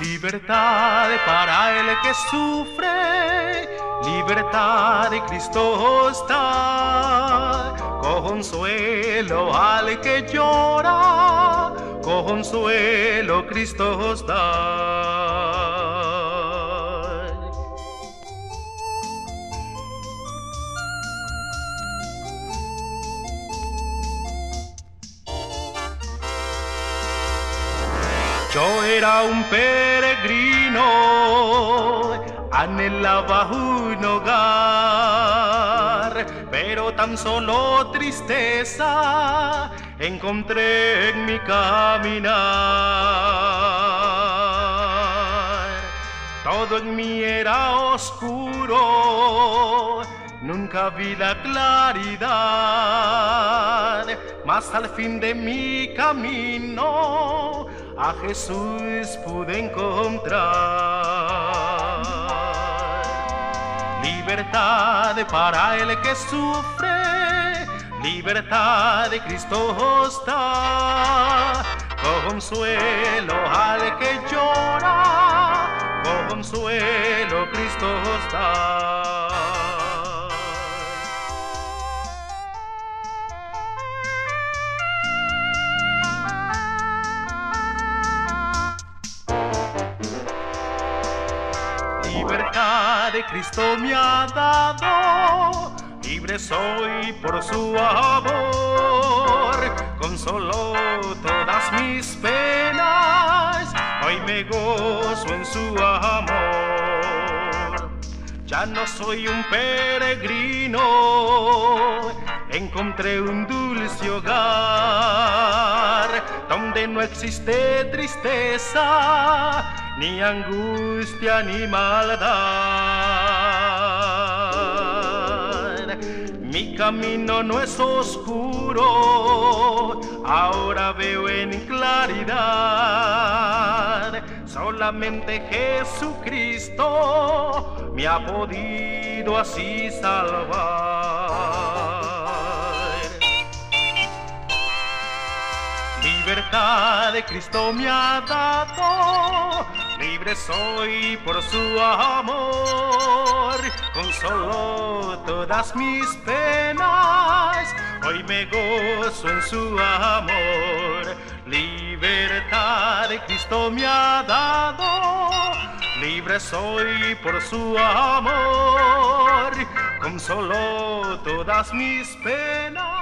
Libertad para el que sufre, libertad de Cristo está. Consuelo al que llora, consuelo Cristo está. Era un peregrino, anhelaba un hogar, pero tan solo tristeza encontré en mi caminar. Todo en mí era oscuro, nunca vi la claridad, mas al fin de mi camino a Jesús pude encontrar. Libertad para el que sufre, libertad de Cristo está. Consuelo al que llora, consuelo Cristo está. Libertad de Cristo me ha dado, libre soy por su amor, consoló todas mis penas, hoy me gozo en su amor. Ya no soy un peregrino, encontré un dulce hogar, donde no existe tristeza, ni angustia ni maldad. Mi camino no es oscuro, ahora veo en claridad. Solamente Jesucristo me ha podido así salvar. Libertad de Cristo me ha dado, libre soy por su amor. Consoló todas mis penas, hoy me gozo en su amor. Libertad de Cristo me ha dado, libre soy por su amor. Consoló todas mis penas,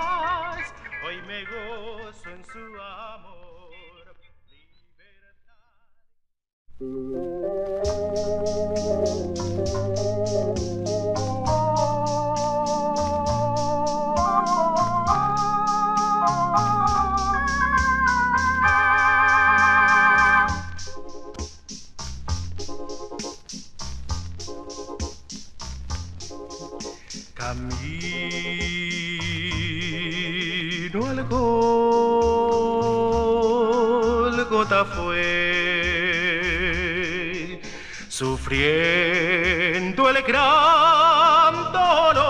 Camino al Golgota fue, sufriendo el gran dolor,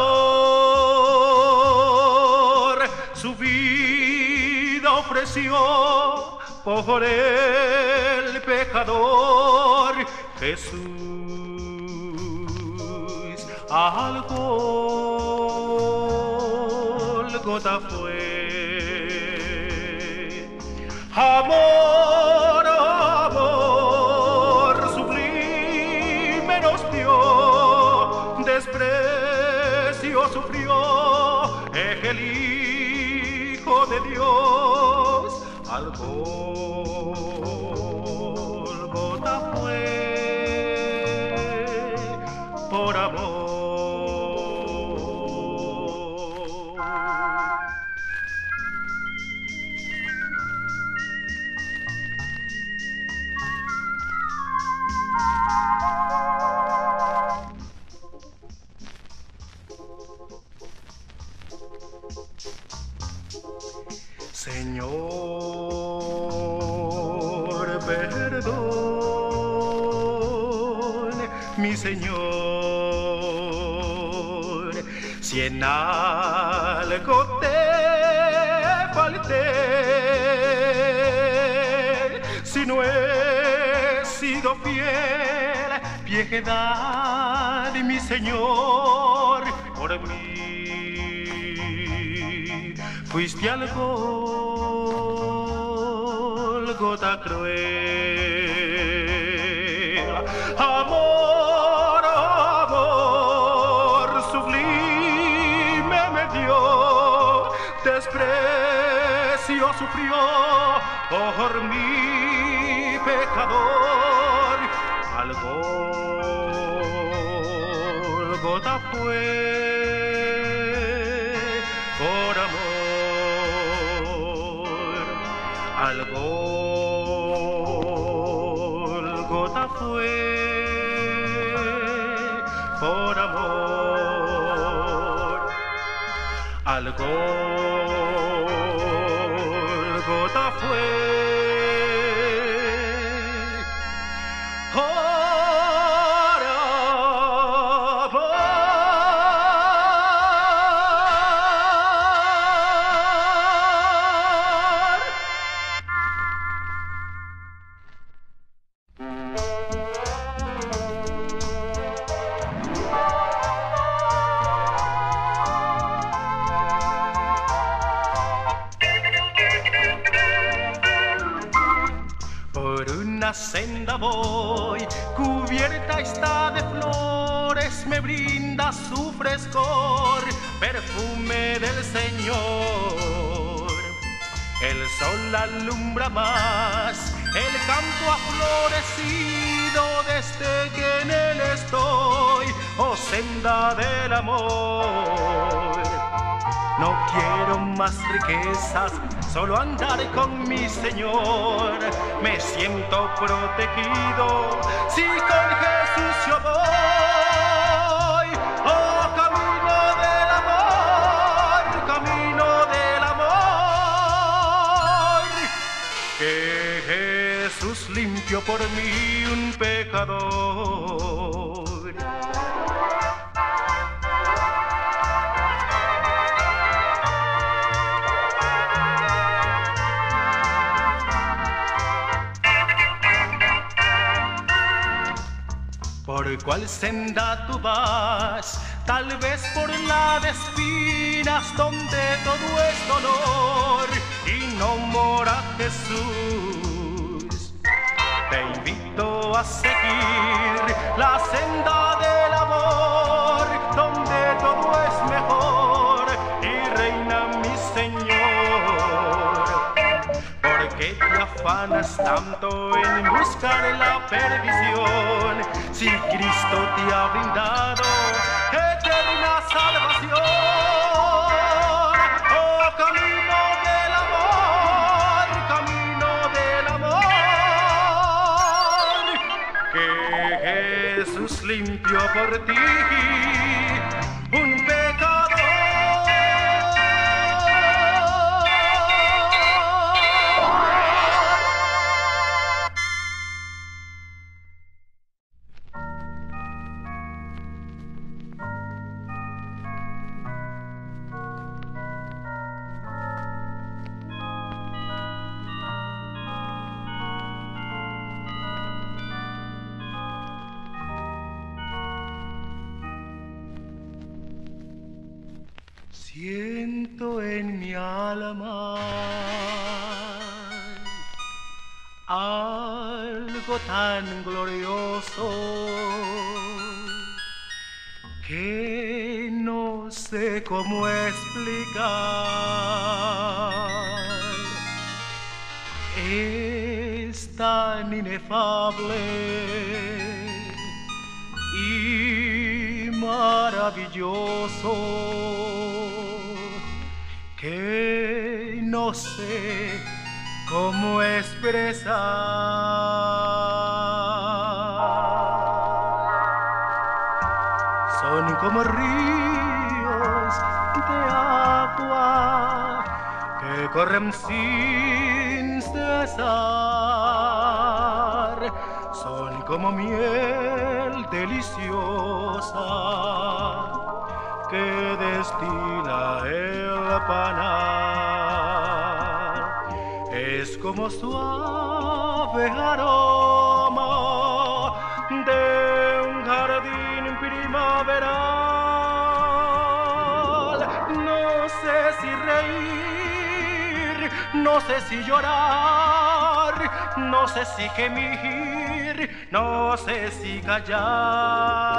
su vida ofreció por el pecador Jesús al Golgota fue. Amor, Dios Señor, por mí. Fuiste algo, gota cruel. Amor, amor, sublime me dio, desprecio sufrió por mi pecador. Algo gota fue por amor. Algo gota fue por amor. Algo gota del amor. No quiero más riquezas, solo andar con mi Señor. Me siento protegido si con Jesús yo voy. Oh, camino del amor, camino del amor. Que Jesús limpió por mí un pecador. ¿Por cuál senda tú vas? Tal vez por la de espinas donde todo es dolor y no mora Jesús. Te invito a seguir la senda te afanas tanto en buscar la perdición si Cristo te ha brindado eterna salvación? Oh, camino del amor, camino del amor, que Jesús limpió por ti Siento en mi alma algo tan glorioso que no sé cómo explicar. Es tan inefable y maravilloso que no sé cómo expresar. Son como ríos de agua que corren sin cesar. son como miel deliciosa que el panal. Es como suave aroma de un jardín primaveral. No sé si reír, no sé si llorar, no sé si gemir, no sé si callar.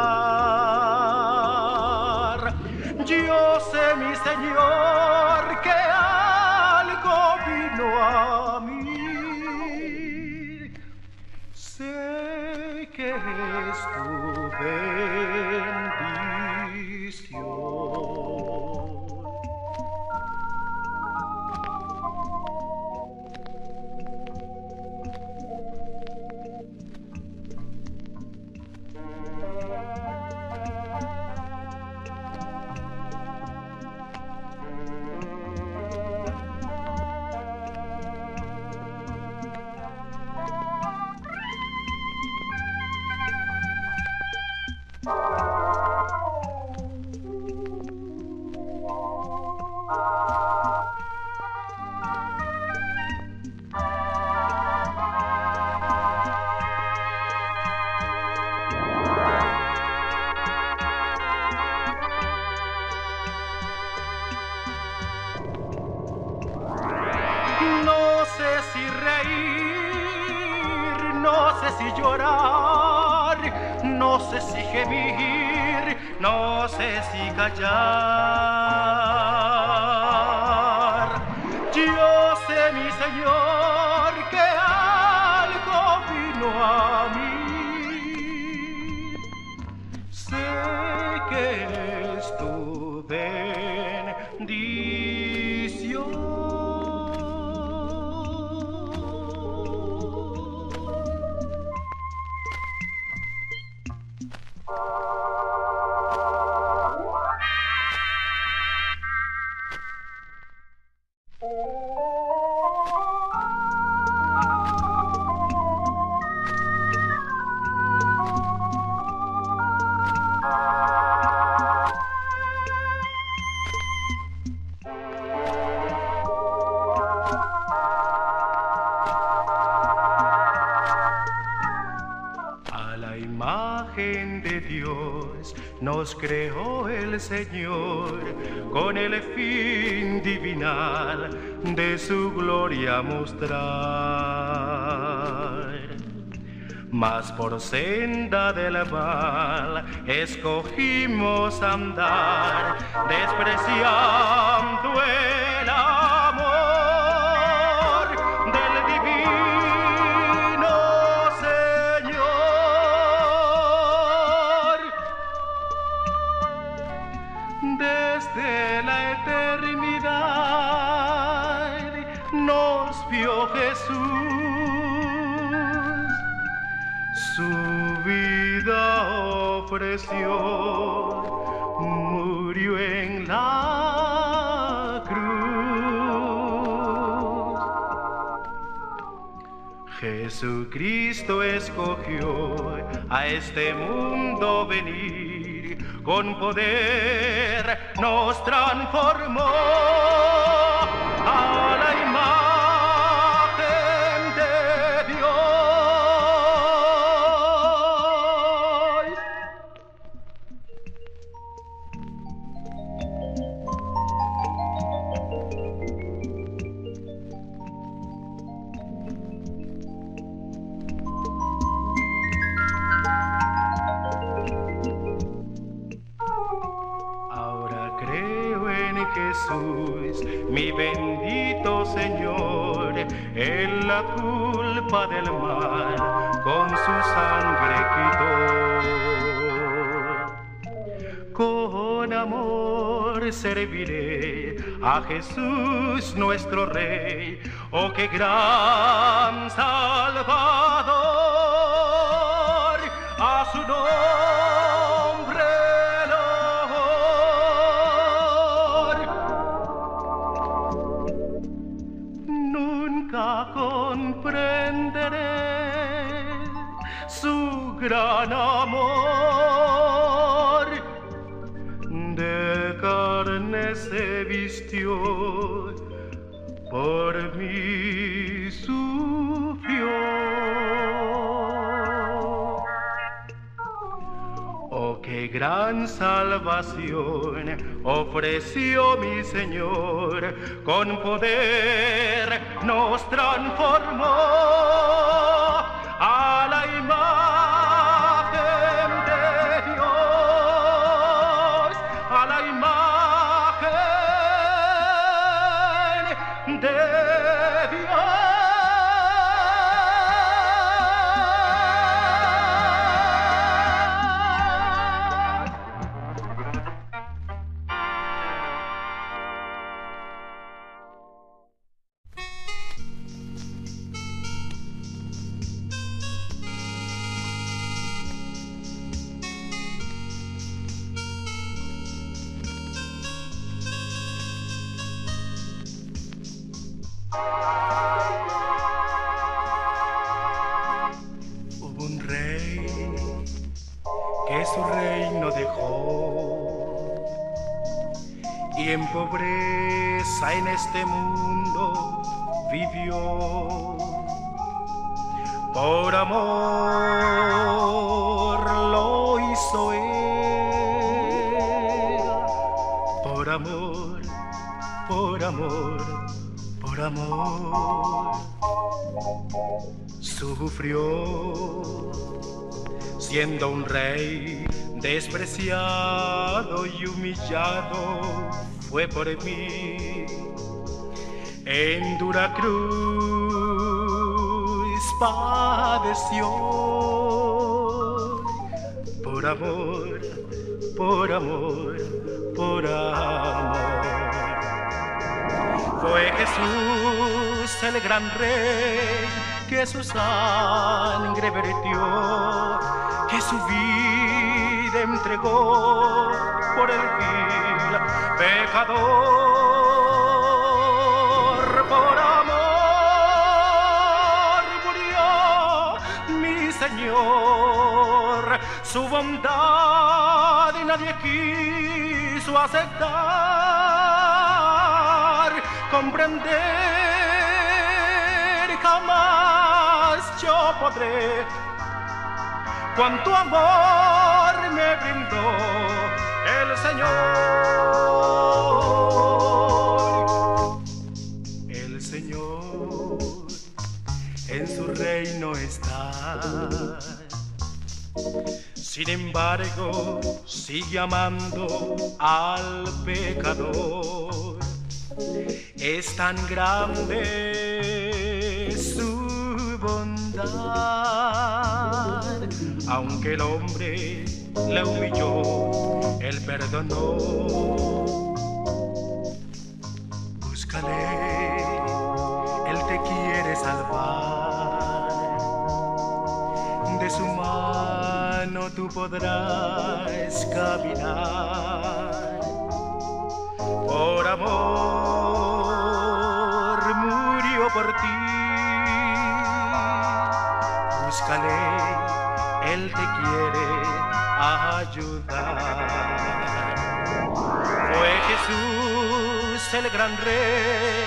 Yo sé, mi Señor, sé nos creó el Señor con el de su gloria mostrar. Mas por senda del mal escogimos andar, despreciando Jesucristo escogió a este mundo venir, con poder nos transformó la culpa del mal, con su sangre quitó. Con amor serviré a Jesús nuestro Rey, oh qué gran Salvador, Comprenderé gran amor. De carne se vistió, por mí sufrió. Oh, qué gran salvación ofreció mi Señor, con poder nos transformó. Siendo un rey despreciado y humillado, fue por mí en dura cruz padeció por amor, por amor, por amor. Fue Jesús el gran rey que su sangre vertió, que su vida entregó por el vil pecador. Por amor murió mi Señor, su bondad y nadie quiso aceptar, comprender jamás yo podré cuánto amor me brindó el Señor. El Señor en su reino está. Sin embargo, sigue amando al pecador. Es tan grande aunque el hombre le humilló, él perdonó. Búscale, él te quiere salvar. De su mano tú podrás caminar. Por amor murió por ti él te quiere ayudar. Fue Jesús el gran rey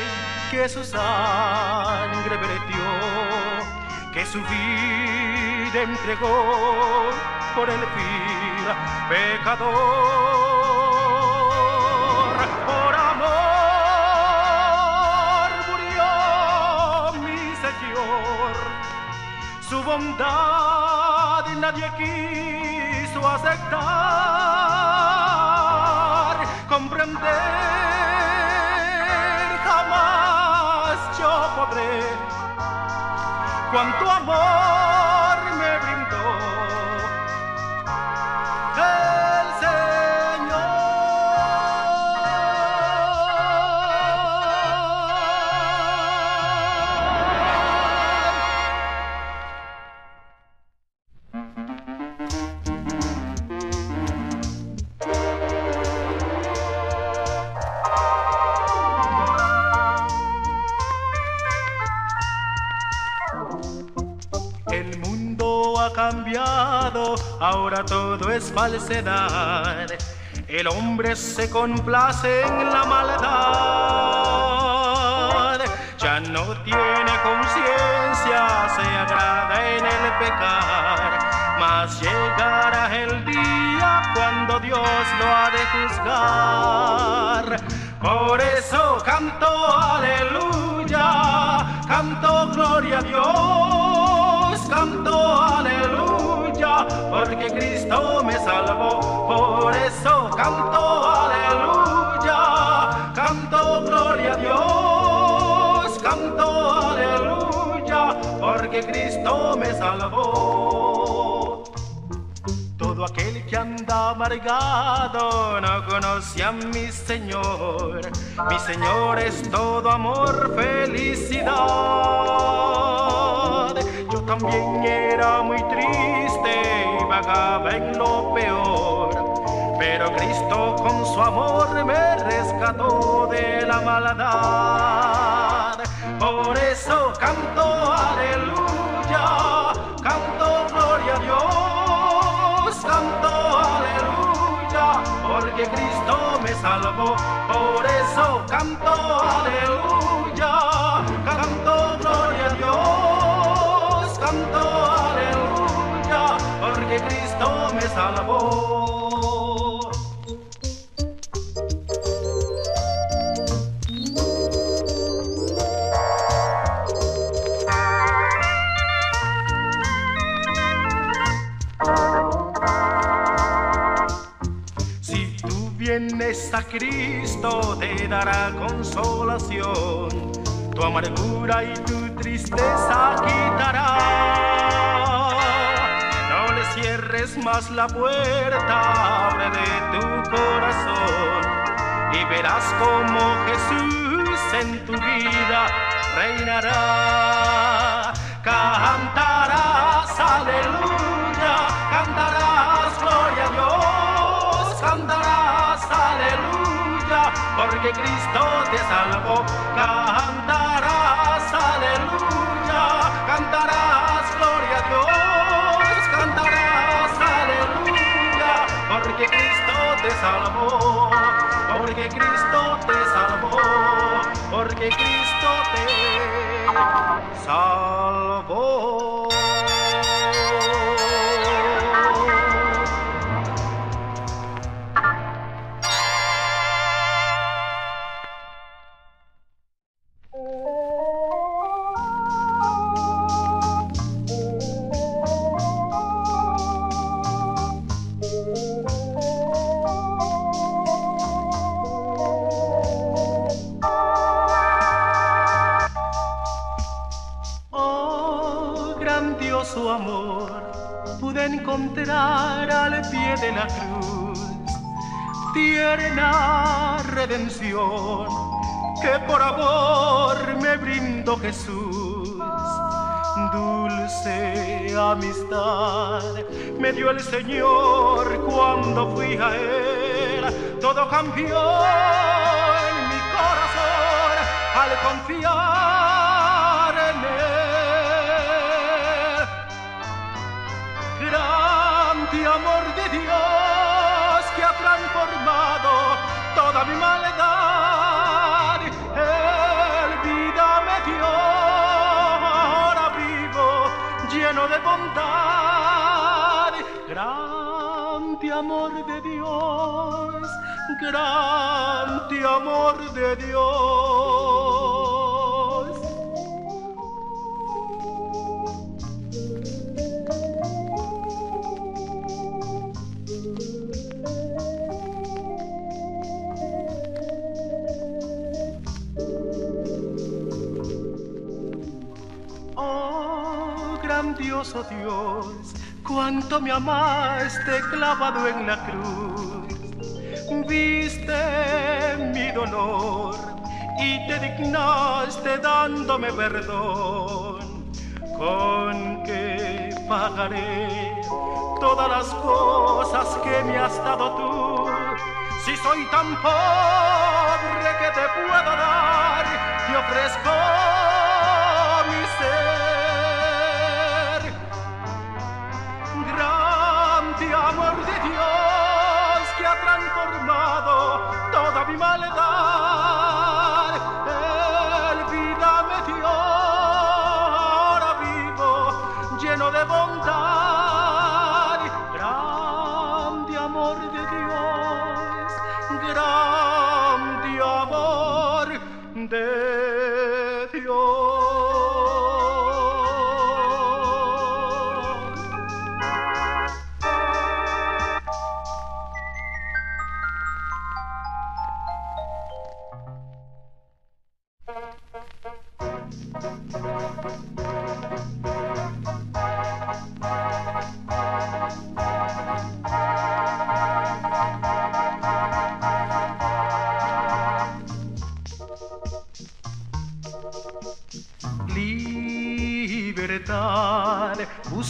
que su sangre vertió, que su vida entregó por el vil pecador. Su bondad nadie quiso aceptar, comprender jamás yo podré cuánto amor me brindó. El hombre se complace en la maldad, ya no tiene conciencia, se agrada en el pecar, mas llegará el día cuando Dios lo ha de juzgar. Por eso canto aleluya, canto gloria a Dios, canto aleluya, porque Cristo me salvó. Por eso canto aleluya, canto gloria a Dios, canto aleluya, porque Cristo me salvó. Todo aquel que anda amargado no conoce a mi Señor. Mi Señor es todo amor, felicidad. También era muy triste y vagaba en lo peor. Pero Cristo con su amor me rescató de la maldad. Por eso canto aleluya, canto gloria a Dios, canto aleluya, porque Cristo me salvó. Por eso canto aleluya, Si tú vienes a Cristo te dará consolación, tu amargura y tu tristeza quitará. Cierres más la puerta, abre de tu corazón y verás como Jesús en tu vida reinará. Cantarás aleluya, cantarás gloria a Dios, cantarás aleluya, porque Cristo te salvó. Cantarás porque Cristo te salvó, porque Cristo te salvó, porque Cristo te salvó. Redención que por amor me brindó Jesús. Dulce amistad me dio el Señor cuando fui a Él. Todo cambió en mi corazón al confiar toda mi maldad. Él vida me dio, ahora vivo lleno de bondad. Grande amor de Dios, grande amor de Dios. Grandioso Dios, cuánto me amaste clavado en la cruz. Viste mi dolor y te dignaste dándome perdón. ¿Con qué pagaré todas las cosas que me has dado tú? Si soy tan pobre que te puedo dar, te ofrezco mi ser. toda mi maldad.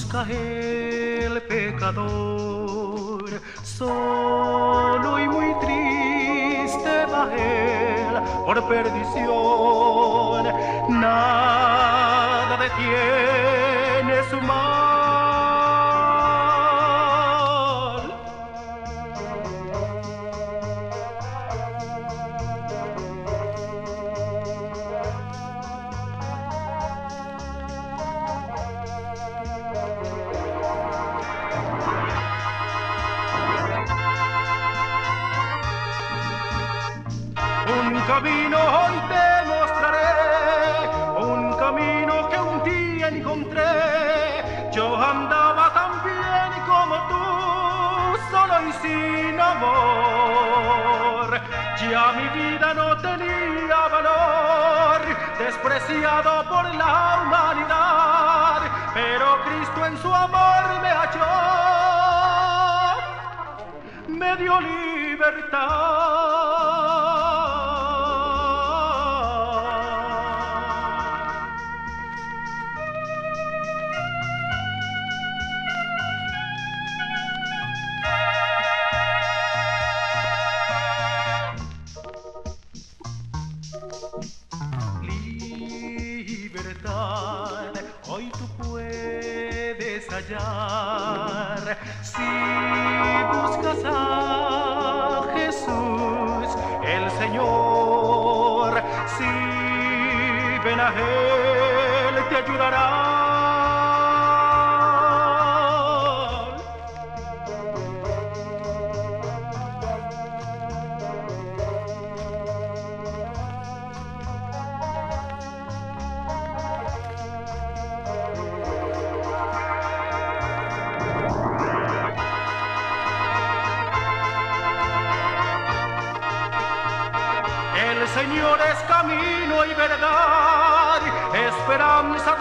Busca el pecador, solo y muy triste va él por perdición, camino hoy te mostraré, un camino que un día encontré. Yo andaba tan bien como tú, solo y sin amor. Ya mi vida no tenía valor, despreciado por la humanidad, pero Cristo en su amor me halló, me dio libertad. Si buscas a Jesús el Señor si ven a él te ayudará verdad, esperanza.